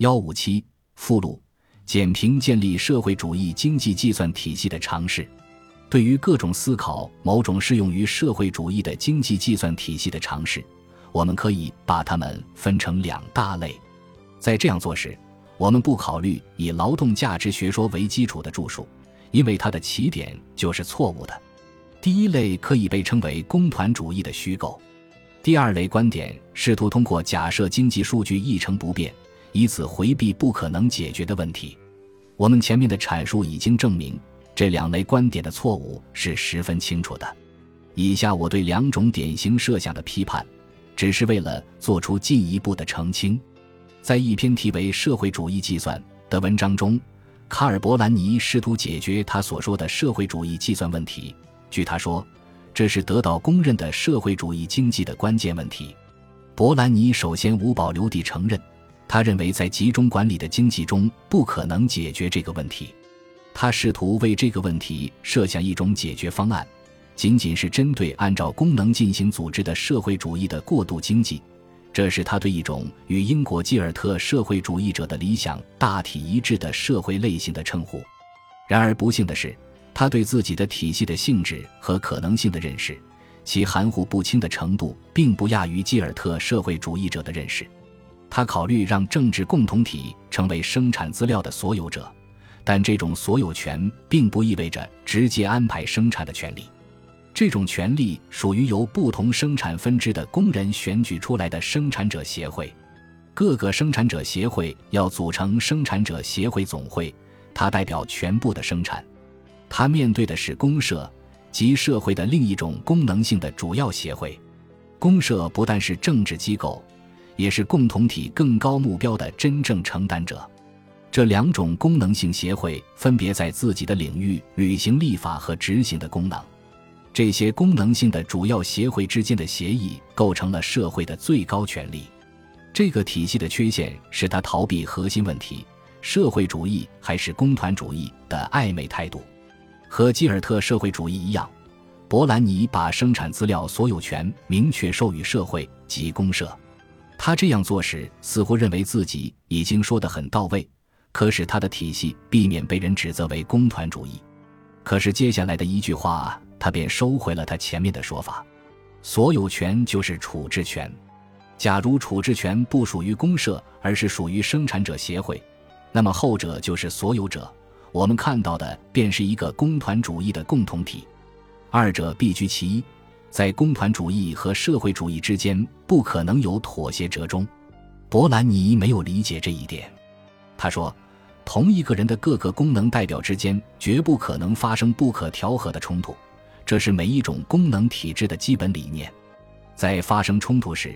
幺五七附录：简评建立社会主义经济计算体系的尝试。对于各种思考某种适用于社会主义的经济计算体系的尝试，我们可以把它们分成两大类。在这样做时，我们不考虑以劳动价值学说为基础的著述，因为它的起点就是错误的。第一类可以被称为工团主义的虚构。第二类观点试图通过假设经济数据一成不变，以此回避不可能解决的问题。我们前面的阐述已经证明。这两类观点的错误是十分清楚的。以下我对两种典型设想的批判，只是为了做出进一步的澄清。在一篇题为《社会主义计算》的文章中，卡尔·伯兰尼试图解决他所说的社会主义计算问题。据他说，这是得到公认的社会主义经济的关键问题。伯兰尼首先无保留地承认，他认为在集中管理的经济中不可能解决这个问题。他试图为这个问题设想一种解决方案，仅仅是针对按照功能进行组织的社会主义的过渡经济，这是他对一种与英国基尔特社会主义者的理想大体一致的社会类型的称呼。然而不幸的是，他对自己的体系的性质和可能性的认识，其含糊不清的程度，并不亚于基尔特社会主义者的认识。他考虑让政治共同体成为生产资料的所有者。但这种所有权并不意味着直接安排生产的权利，这种权利属于由不同生产分支的工人选举出来的生产者协会。各个生产者协会要组成生产者协会总会，它代表全部的生产。它面对的是公社及社会的另一种功能性的主要协会。公社不但是政治机构，也是共同体更高目标的真正承担者。这两种功能性协会分别在自己的领域履行立法和执行的功能。这些功能性的主要协会之间的协议构成了社会的最高权力。这个体系的缺陷是他逃避核心问题：社会主义还是工团主义的暧昧态度。和基尔特社会主义一样，伯兰尼把生产资料所有权明确授予社会及公社。他这样做时，似乎认为自己已经说得很到位。可使他的体系避免被人指责为工团主义。可是接下来的一句话，他便收回了他前面的说法：所有权就是处置权。假如处置权不属于公社，而是属于生产者协会，那么后者就是所有者。我们看到的便是一个工团主义的共同体。二者必居其一，在工团主义和社会主义之间不可能有妥协折中。伯兰尼没有理解这一点。他说：“同一个人的各个功能代表之间绝不可能发生不可调和的冲突，这是每一种功能体制的基本理念。在发生冲突时，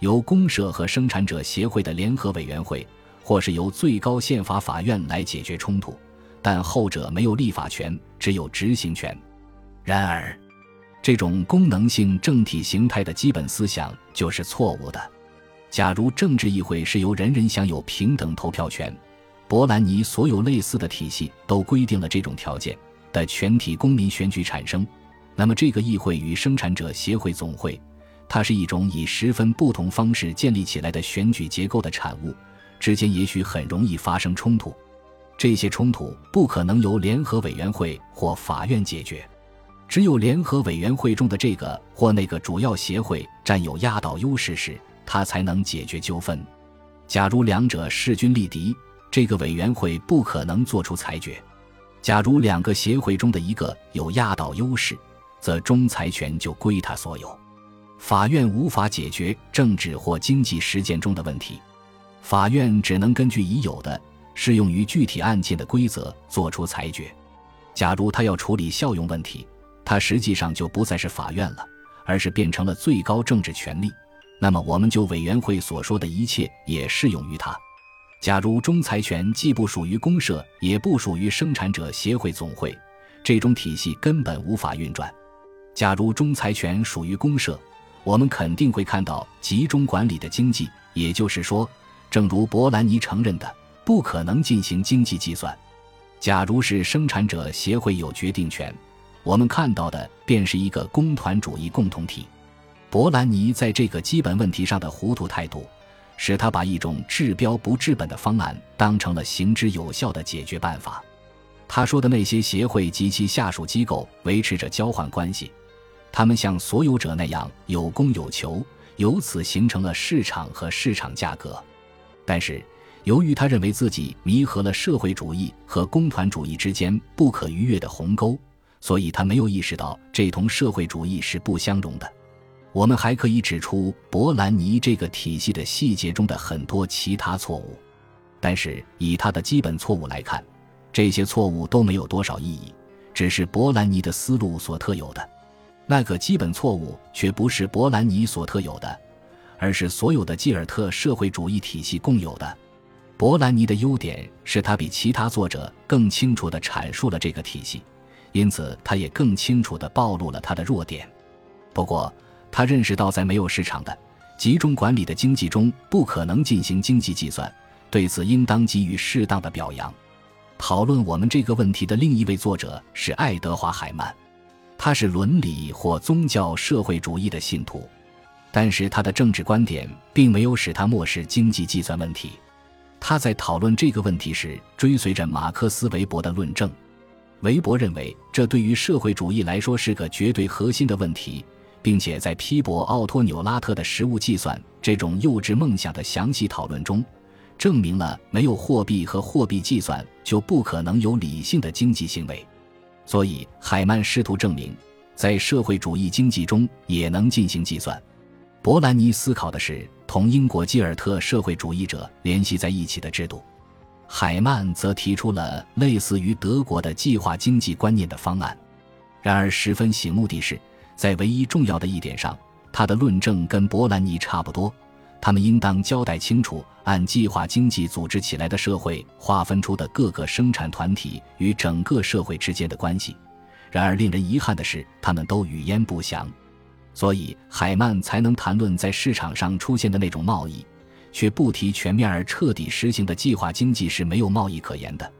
由公社和生产者协会的联合委员会，或是由最高宪法法院来解决冲突，但后者没有立法权，只有执行权。然而，这种功能性政体形态的基本思想就是错误的。假如政治议会是由人人享有平等投票权。”伯兰尼所有类似的体系都规定了这种条件的全体公民选举产生。那么，这个议会与生产者协会总会，它是一种以十分不同方式建立起来的选举结构的产物，之间也许很容易发生冲突。这些冲突不可能由联合委员会或法院解决，只有联合委员会中的这个或那个主要协会占有压倒优势时，他才能解决纠纷。假如两者势均力敌，这个委员会不可能做出裁决。假如两个协会中的一个有压倒优势，则仲裁权就归他所有。法院无法解决政治或经济实践中的问题，法院只能根据已有的适用于具体案件的规则作出裁决。假如他要处理效用问题，它实际上就不再是法院了，而是变成了最高政治权力。那么，我们就委员会所说的一切也适用于他。假如仲裁权既不属于公社，也不属于生产者协会总会，这种体系根本无法运转。假如仲裁权属于公社，我们肯定会看到集中管理的经济，也就是说，正如伯兰尼承认的，不可能进行经济计算。假如是生产者协会有决定权，我们看到的便是一个工团主义共同体。伯兰尼在这个基本问题上的糊涂态度。使他把一种治标不治本的方案当成了行之有效的解决办法。他说的那些协会及其下属机构维持着交换关系，他们像所有者那样有供有求，由此形成了市场和市场价格。但是，由于他认为自己弥合了社会主义和工团主义之间不可逾越的鸿沟，所以他没有意识到这同社会主义是不相容的。我们还可以指出博兰尼这个体系的细节中的很多其他错误，但是以他的基本错误来看，这些错误都没有多少意义，只是博兰尼的思路所特有的。那个基本错误却不是博兰尼所特有的，而是所有的基尔特社会主义体系共有的。博兰尼的优点是他比其他作者更清楚地阐述了这个体系，因此他也更清楚地暴露了他的弱点。不过，他认识到，在没有市场的集中管理的经济中，不可能进行经济计算。对此，应当给予适当的表扬。讨论我们这个问题的另一位作者是爱德华·海曼，他是伦理或宗教社会主义的信徒，但是他的政治观点并没有使他漠视经济计算问题。他在讨论这个问题时，追随着马克思·韦伯的论证。韦伯认为，这对于社会主义来说是个绝对核心的问题。并且在批驳奥托纽拉特的实物计算这种幼稚梦想的详细讨论中，证明了没有货币和货币计算就不可能有理性的经济行为。所以，海曼试图证明，在社会主义经济中也能进行计算。伯兰尼思考的是同英国基尔特社会主义者联系在一起的制度，海曼则提出了类似于德国的计划经济观念的方案。然而，十分醒目的是。在唯一重要的一点上，他的论证跟波兰尼差不多。他们应当交代清楚按计划经济组织起来的社会划分出的各个生产团体与整个社会之间的关系。然而，令人遗憾的是，他们都语焉不详。所以，海曼才能谈论在市场上出现的那种贸易，却不提全面而彻底实行的计划经济是没有贸易可言的。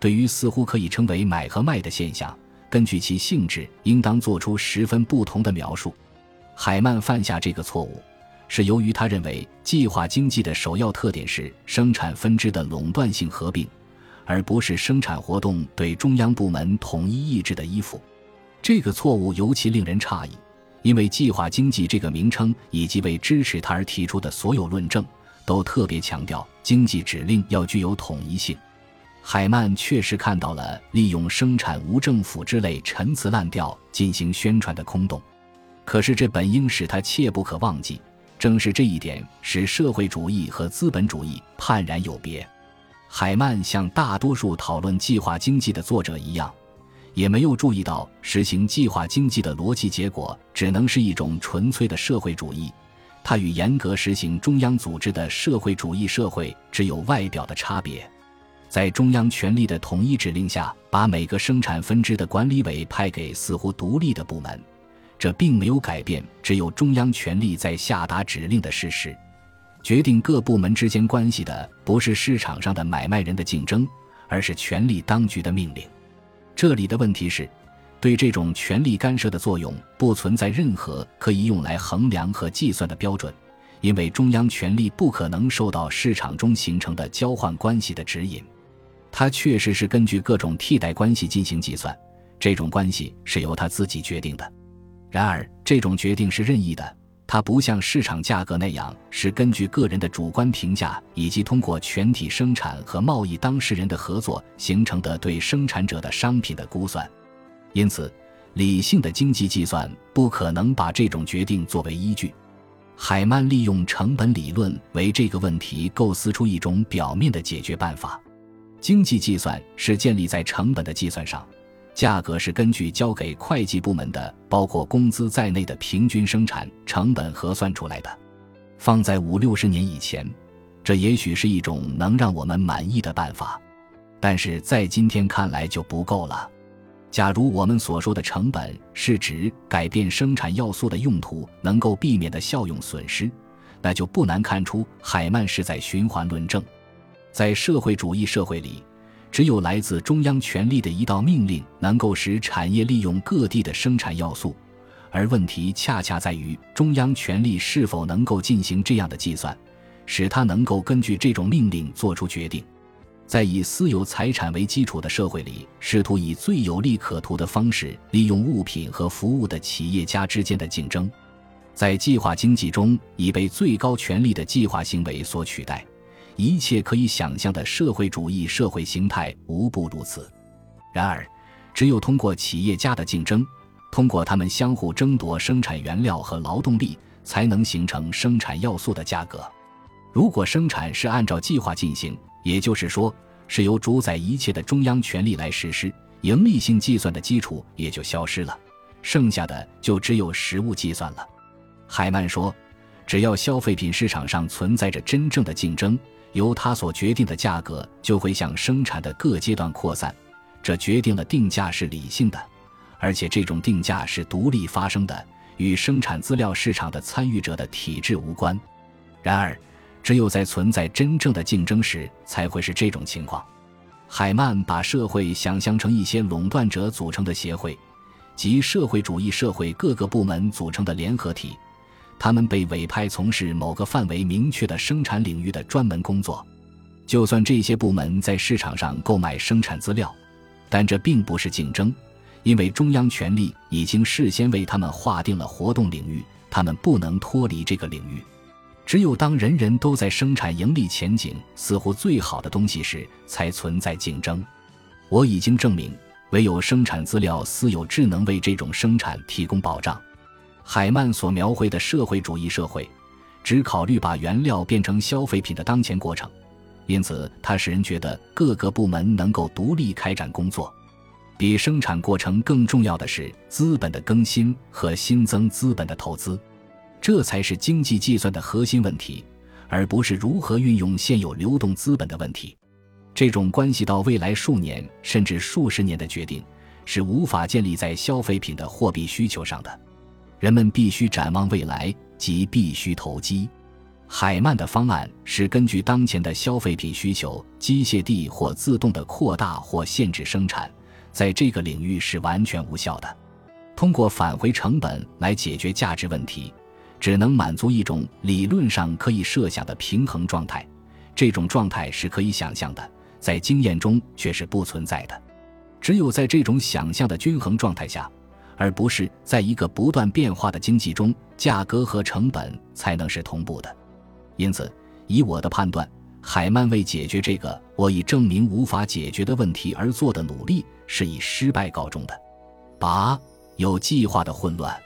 对于似乎可以称为买和卖的现象。根据其性质，应当做出十分不同的描述。海曼犯下这个错误，是由于他认为计划经济的首要特点是生产分支的垄断性合并，而不是生产活动对中央部门统一意志的依附。这个错误尤其令人诧异，因为计划经济这个名称以及为支持它而提出的所有论证，都特别强调经济指令要具有统一性。海曼确实看到了利用生产无政府之类陈词滥调进行宣传的空洞，可是这本应使他切不可忘记。正是这一点使社会主义和资本主义判然有别。海曼像大多数讨论计划经济的作者一样，也没有注意到实行计划经济的逻辑结果只能是一种纯粹的社会主义，它与严格实行中央组织的社会主义社会只有外表的差别。在中央权力的统一指令下，把每个生产分支的管理委派给似乎独立的部门，这并没有改变只有中央权力在下达指令的事实。决定各部门之间关系的不是市场上的买卖人的竞争，而是权力当局的命令。这里的问题是，对这种权力干涉的作用不存在任何可以用来衡量和计算的标准。因为中央权力不可能受到市场中形成的交换关系的指引。它确实是根据各种替代关系进行计算，这种关系是由他自己决定的。然而，这种决定是任意的，它不像市场价格那样是根据个人的主观评价以及通过全体生产和贸易当事人的合作形成的对生产者的商品的估算。因此，理性的经济计算不可能把这种决定作为依据。海曼利用成本理论为这个问题构思出一种表面的解决办法。经济计算是建立在成本的计算上，价格是根据交给会计部门的包括工资在内的平均生产成本核算出来的。放在五六十年以前，这也许是一种能让我们满意的办法，但是在今天看来就不够了。假如我们所说的成本是指改变生产要素的用途能够避免的效用损失，那就不难看出海曼是在循环论证。在社会主义社会里，只有来自中央权力的一道命令能够使产业利用各地的生产要素，而问题恰恰在于中央权力是否能够进行这样的计算，使它能够根据这种命令做出决定。在以私有财产为基础的社会里，试图以最有利可图的方式利用物品和服务的企业家之间的竞争，在计划经济中已被最高权力的计划行为所取代。一切可以想象的社会主义社会形态无不如此。然而，只有通过企业家的竞争，通过他们相互争夺生产原料和劳动力，才能形成生产要素的价格。如果生产是按照计划进行，也就是说，是由主宰一切的中央权力来实施，盈利性计算的基础也就消失了，剩下的就只有实物计算了。海曼说：“只要消费品市场上存在着真正的竞争，由它所决定的价格就会向生产的各阶段扩散。这决定了定价是理性的，而且这种定价是独立发生的，与生产资料市场的参与者的体制无关。然而。”只有在存在真正的竞争时，才会是这种情况。海曼把社会想象成一些垄断者组成的协会，即社会主义社会各个部门组成的联合体，他们被委派从事某个范围明确的生产领域的专门工作。就算这些部门在市场上购买生产资料，但这并不是竞争，因为中央权力已经事先为他们划定了活动领域，他们不能脱离这个领域。只有当人人都在生产盈利前景似乎最好的东西时，才存在竞争。我已经证明，唯有生产资料私有制能为这种生产提供保障。海曼所描绘的社会主义社会，只考虑把原料变成消费品的当前过程，因此它使人觉得各个部门能够独立开展工作。比生产过程更重要的是资本的更新和新增资本的投资。这才是经济计算的核心问题，而不是如何运用现有流动资本的问题。这种关系到未来数年甚至数十年的决定，是无法建立在消费品的货币需求上的。人们必须展望未来，即必须投机。海曼的方案是根据当前的消费品需求，机械地或自动的扩大或限制生产，在这个领域是完全无效的。通过返回成本来解决价值问题。只能满足一种理论上可以设想的平衡状态，这种状态是可以想象的，在经验中却是不存在的。只有在这种想象的均衡状态下，而不是在一个不断变化的经济中，价格和成本才能是同步的。因此，以我的判断，海曼为解决这个我已证明无法解决的问题而做的努力是以失败告终的。八有计划的混乱。